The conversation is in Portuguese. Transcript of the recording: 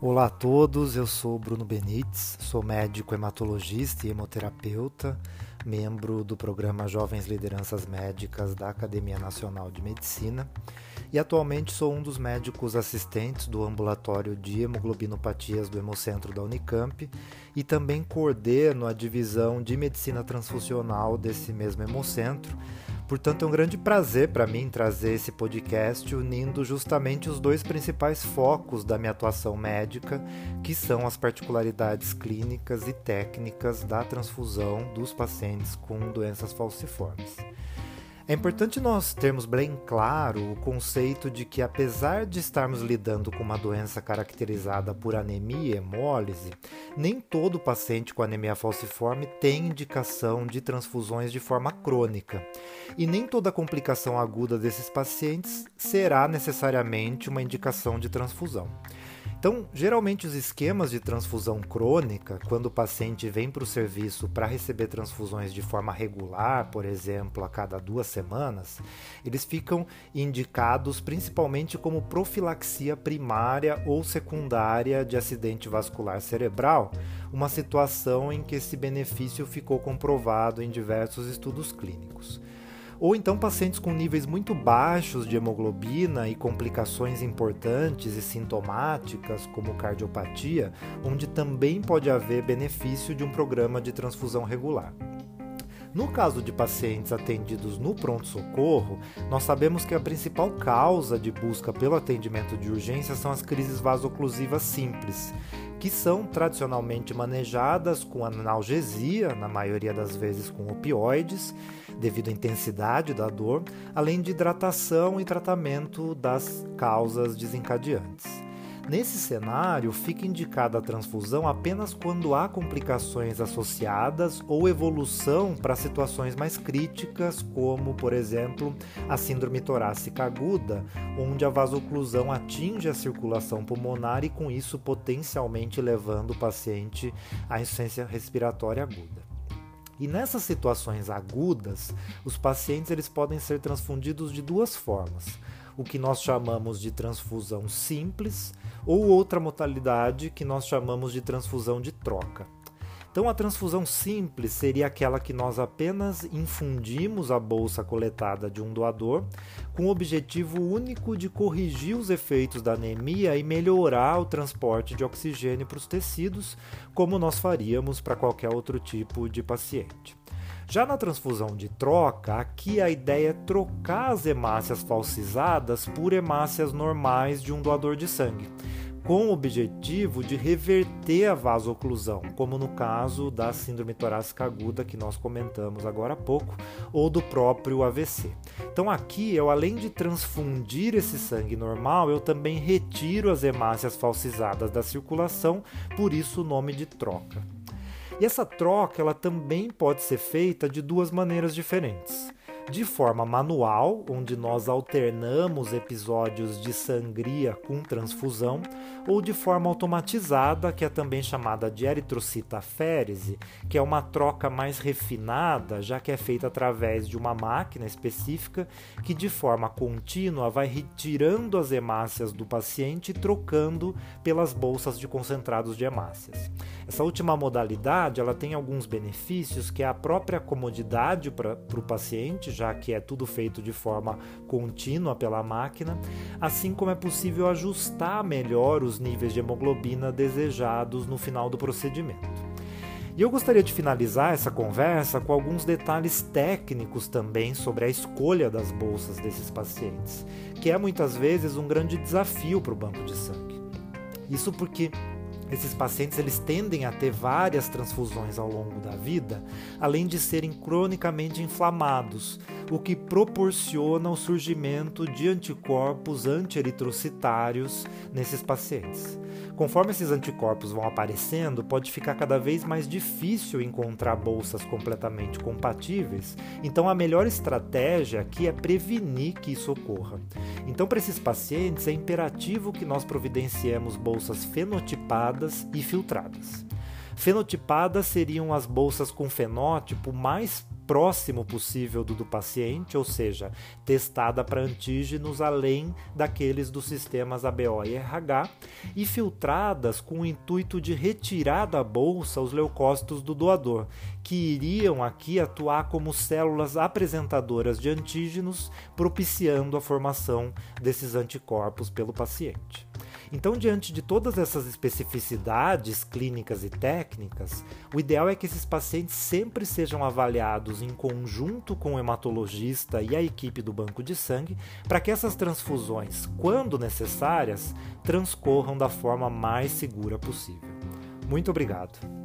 Olá a todos, eu sou Bruno Benites, sou médico hematologista e hemoterapeuta, membro do programa Jovens Lideranças Médicas da Academia Nacional de Medicina e atualmente sou um dos médicos assistentes do ambulatório de hemoglobinopatias do Hemocentro da Unicamp e também coordeno a divisão de medicina transfusional desse mesmo Hemocentro. Portanto, é um grande prazer para mim trazer esse podcast unindo justamente os dois principais focos da minha atuação médica, que são as particularidades clínicas e técnicas da transfusão dos pacientes com doenças falciformes. É importante nós termos bem claro o conceito de que, apesar de estarmos lidando com uma doença caracterizada por anemia e hemólise, nem todo paciente com anemia falciforme tem indicação de transfusões de forma crônica. E nem toda complicação aguda desses pacientes será necessariamente uma indicação de transfusão. Então, geralmente os esquemas de transfusão crônica, quando o paciente vem para o serviço para receber transfusões de forma regular, por exemplo, a cada duas semanas, eles ficam indicados principalmente como profilaxia primária ou secundária de acidente vascular cerebral, uma situação em que esse benefício ficou comprovado em diversos estudos clínicos ou então pacientes com níveis muito baixos de hemoglobina e complicações importantes e sintomáticas, como cardiopatia, onde também pode haver benefício de um programa de transfusão regular. No caso de pacientes atendidos no pronto-socorro, nós sabemos que a principal causa de busca pelo atendimento de urgência são as crises vasoclusivas simples, que são tradicionalmente manejadas com analgesia, na maioria das vezes com opioides, devido à intensidade da dor, além de hidratação e tratamento das causas desencadeantes. Nesse cenário, fica indicada a transfusão apenas quando há complicações associadas ou evolução para situações mais críticas, como, por exemplo, a síndrome torácica aguda, onde a vasoclusão atinge a circulação pulmonar e, com isso, potencialmente levando o paciente à insuficiência respiratória aguda. E nessas situações agudas, os pacientes eles podem ser transfundidos de duas formas: o que nós chamamos de transfusão simples ou outra modalidade que nós chamamos de transfusão de troca. Então, a transfusão simples seria aquela que nós apenas infundimos a bolsa coletada de um doador, com o objetivo único de corrigir os efeitos da anemia e melhorar o transporte de oxigênio para os tecidos, como nós faríamos para qualquer outro tipo de paciente. Já na transfusão de troca, aqui a ideia é trocar as hemácias falsizadas por hemácias normais de um doador de sangue com o objetivo de reverter a vasoclusão, como no caso da síndrome torácica aguda que nós comentamos agora há pouco, ou do próprio AVC. Então aqui eu além de transfundir esse sangue normal, eu também retiro as hemácias falsizadas da circulação, por isso o nome de troca. E essa troca ela também pode ser feita de duas maneiras diferentes de forma manual, onde nós alternamos episódios de sangria com transfusão, ou de forma automatizada, que é também chamada de eritrocitaférese, que é uma troca mais refinada, já que é feita através de uma máquina específica que de forma contínua vai retirando as hemácias do paciente e trocando pelas bolsas de concentrados de hemácias. Essa última modalidade ela tem alguns benefícios, que é a própria comodidade para o paciente, já que é tudo feito de forma contínua pela máquina, assim como é possível ajustar melhor os níveis de hemoglobina desejados no final do procedimento. E eu gostaria de finalizar essa conversa com alguns detalhes técnicos também sobre a escolha das bolsas desses pacientes, que é muitas vezes um grande desafio para o banco de sangue. Isso porque esses pacientes eles tendem a ter várias transfusões ao longo da vida, além de serem cronicamente inflamados, o que proporciona o surgimento de anticorpos anti-eritrocitários nesses pacientes. Conforme esses anticorpos vão aparecendo, pode ficar cada vez mais difícil encontrar bolsas completamente compatíveis, então a melhor estratégia aqui é prevenir que isso ocorra. Então, para esses pacientes, é imperativo que nós providenciemos bolsas fenotipadas e filtradas. Fenotipadas seriam as bolsas com fenótipo mais próximo possível do do paciente, ou seja, testada para antígenos além daqueles dos sistemas ABO e RH, e filtradas com o intuito de retirar da bolsa os leucócitos do doador, que iriam aqui atuar como células apresentadoras de antígenos, propiciando a formação desses anticorpos pelo paciente. Então, diante de todas essas especificidades clínicas e técnicas, o ideal é que esses pacientes sempre sejam avaliados em conjunto com o hematologista e a equipe do banco de sangue, para que essas transfusões, quando necessárias, transcorram da forma mais segura possível. Muito obrigado.